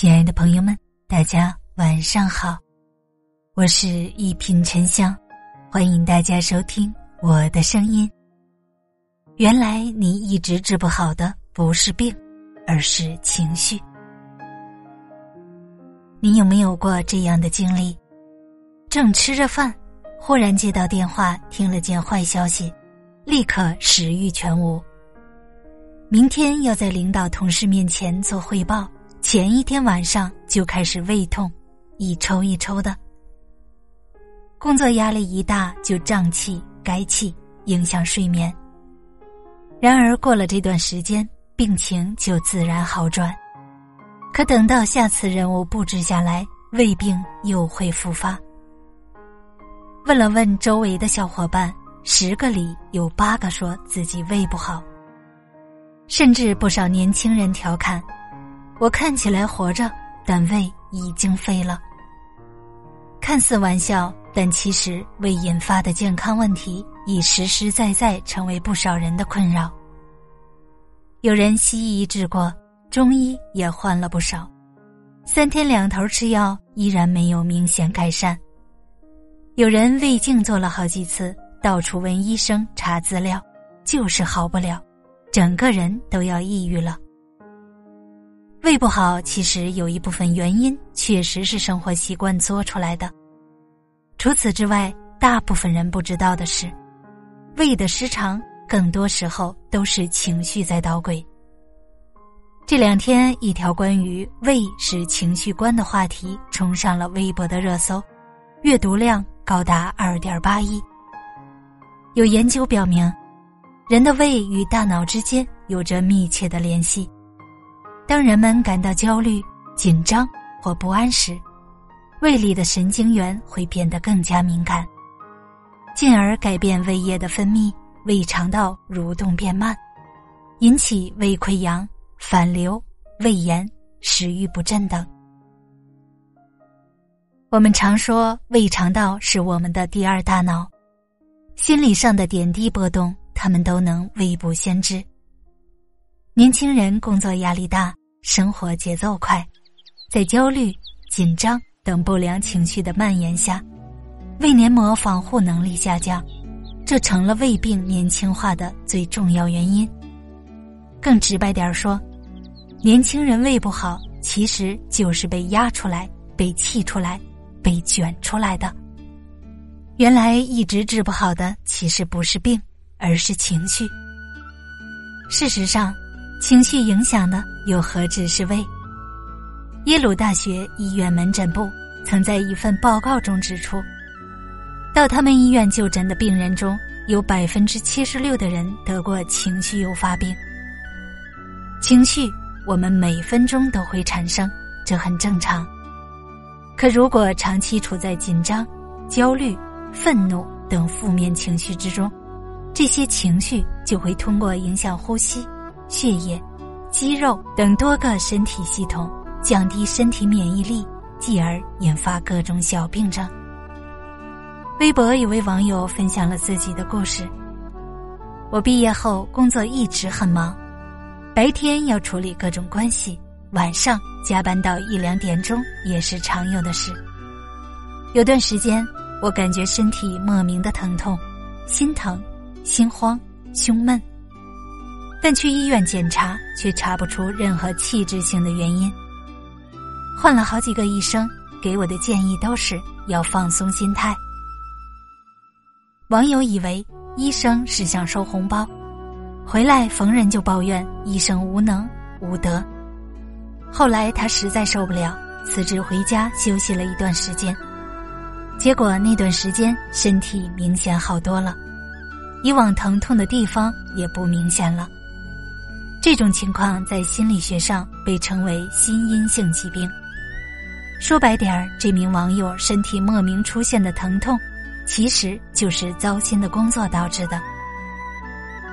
亲爱的朋友们，大家晚上好，我是一品沉香，欢迎大家收听我的声音。原来你一直治不好的不是病，而是情绪。你有没有过这样的经历？正吃着饭，忽然接到电话，听了件坏消息，立刻食欲全无。明天要在领导同事面前做汇报，前一天晚上就开始胃痛，一抽一抽的。工作压力一大就胀气、该气，影响睡眠。然而过了这段时间，病情就自然好转。可等到下次任务布置下来，胃病又会复发。问了问周围的小伙伴，十个里有八个说自己胃不好。甚至不少年轻人调侃：“我看起来活着，但胃已经废了。”看似玩笑，但其实胃引发的健康问题已实实在在成为不少人的困扰。有人西医治过，中医也换了不少，三天两头吃药依然没有明显改善。有人胃镜做了好几次，到处问医生查资料，就是好不了。整个人都要抑郁了。胃不好，其实有一部分原因确实是生活习惯作出来的。除此之外，大部分人不知道的是，胃的失常更多时候都是情绪在捣鬼。这两天，一条关于“胃是情绪观”的话题冲上了微博的热搜，阅读量高达二点八亿。有研究表明。人的胃与大脑之间有着密切的联系。当人们感到焦虑、紧张或不安时，胃里的神经元会变得更加敏感，进而改变胃液的分泌，胃肠道蠕动变慢，引起胃溃疡、反流、胃炎、食欲不振等。我们常说，胃肠道是我们的第二大脑，心理上的点滴波动。他们都能未卜先知。年轻人工作压力大，生活节奏快，在焦虑、紧张等不良情绪的蔓延下，胃黏膜防护能力下降，这成了胃病年轻化的最重要原因。更直白点说，年轻人胃不好，其实就是被压出来、被气出来、被卷出来的。原来一直治不好的，其实不是病。而是情绪。事实上，情绪影响的又何止是胃？耶鲁大学医院门诊部曾在一份报告中指出，到他们医院就诊的病人中有百分之七十六的人得过情绪诱发病。情绪我们每分钟都会产生，这很正常。可如果长期处在紧张、焦虑、愤怒等负面情绪之中，这些情绪就会通过影响呼吸、血液、肌肉等多个身体系统，降低身体免疫力，继而引发各种小病症。微博有位网友分享了自己的故事：我毕业后工作一直很忙，白天要处理各种关系，晚上加班到一两点钟也是常有的事。有段时间，我感觉身体莫名的疼痛，心疼。心慌、胸闷，但去医院检查却查不出任何器质性的原因。换了好几个医生，给我的建议都是要放松心态。网友以为医生是想收红包，回来逢人就抱怨医生无能无德。后来他实在受不了，辞职回家休息了一段时间，结果那段时间身体明显好多了。以往疼痛的地方也不明显了。这种情况在心理学上被称为心因性疾病。说白点儿，这名网友身体莫名出现的疼痛，其实就是糟心的工作导致的。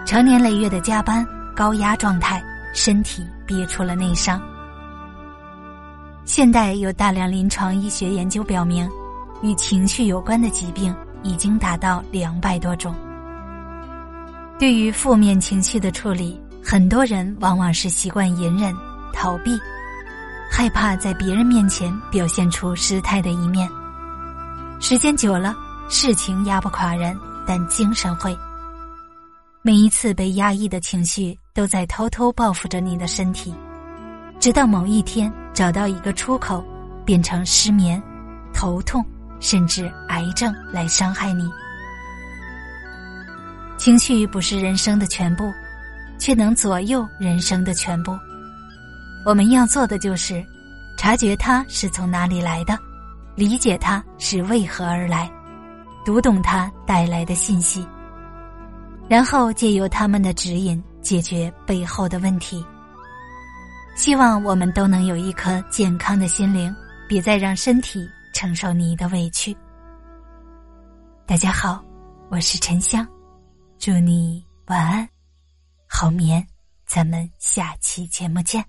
长年累月的加班、高压状态，身体憋出了内伤。现代有大量临床医学研究表明，与情绪有关的疾病已经达到两百多种。对于负面情绪的处理，很多人往往是习惯隐忍、逃避，害怕在别人面前表现出失态的一面。时间久了，事情压不垮人，但精神会。每一次被压抑的情绪，都在偷偷报复着你的身体，直到某一天找到一个出口，变成失眠、头痛，甚至癌症来伤害你。情绪不是人生的全部，却能左右人生的全部。我们要做的就是，察觉它是从哪里来的，理解它是为何而来，读懂它带来的信息。然后借由他们的指引解决背后的问题。希望我们都能有一颗健康的心灵，别再让身体承受你的委屈。大家好，我是沉香，祝你晚安，好眠，咱们下期节目见。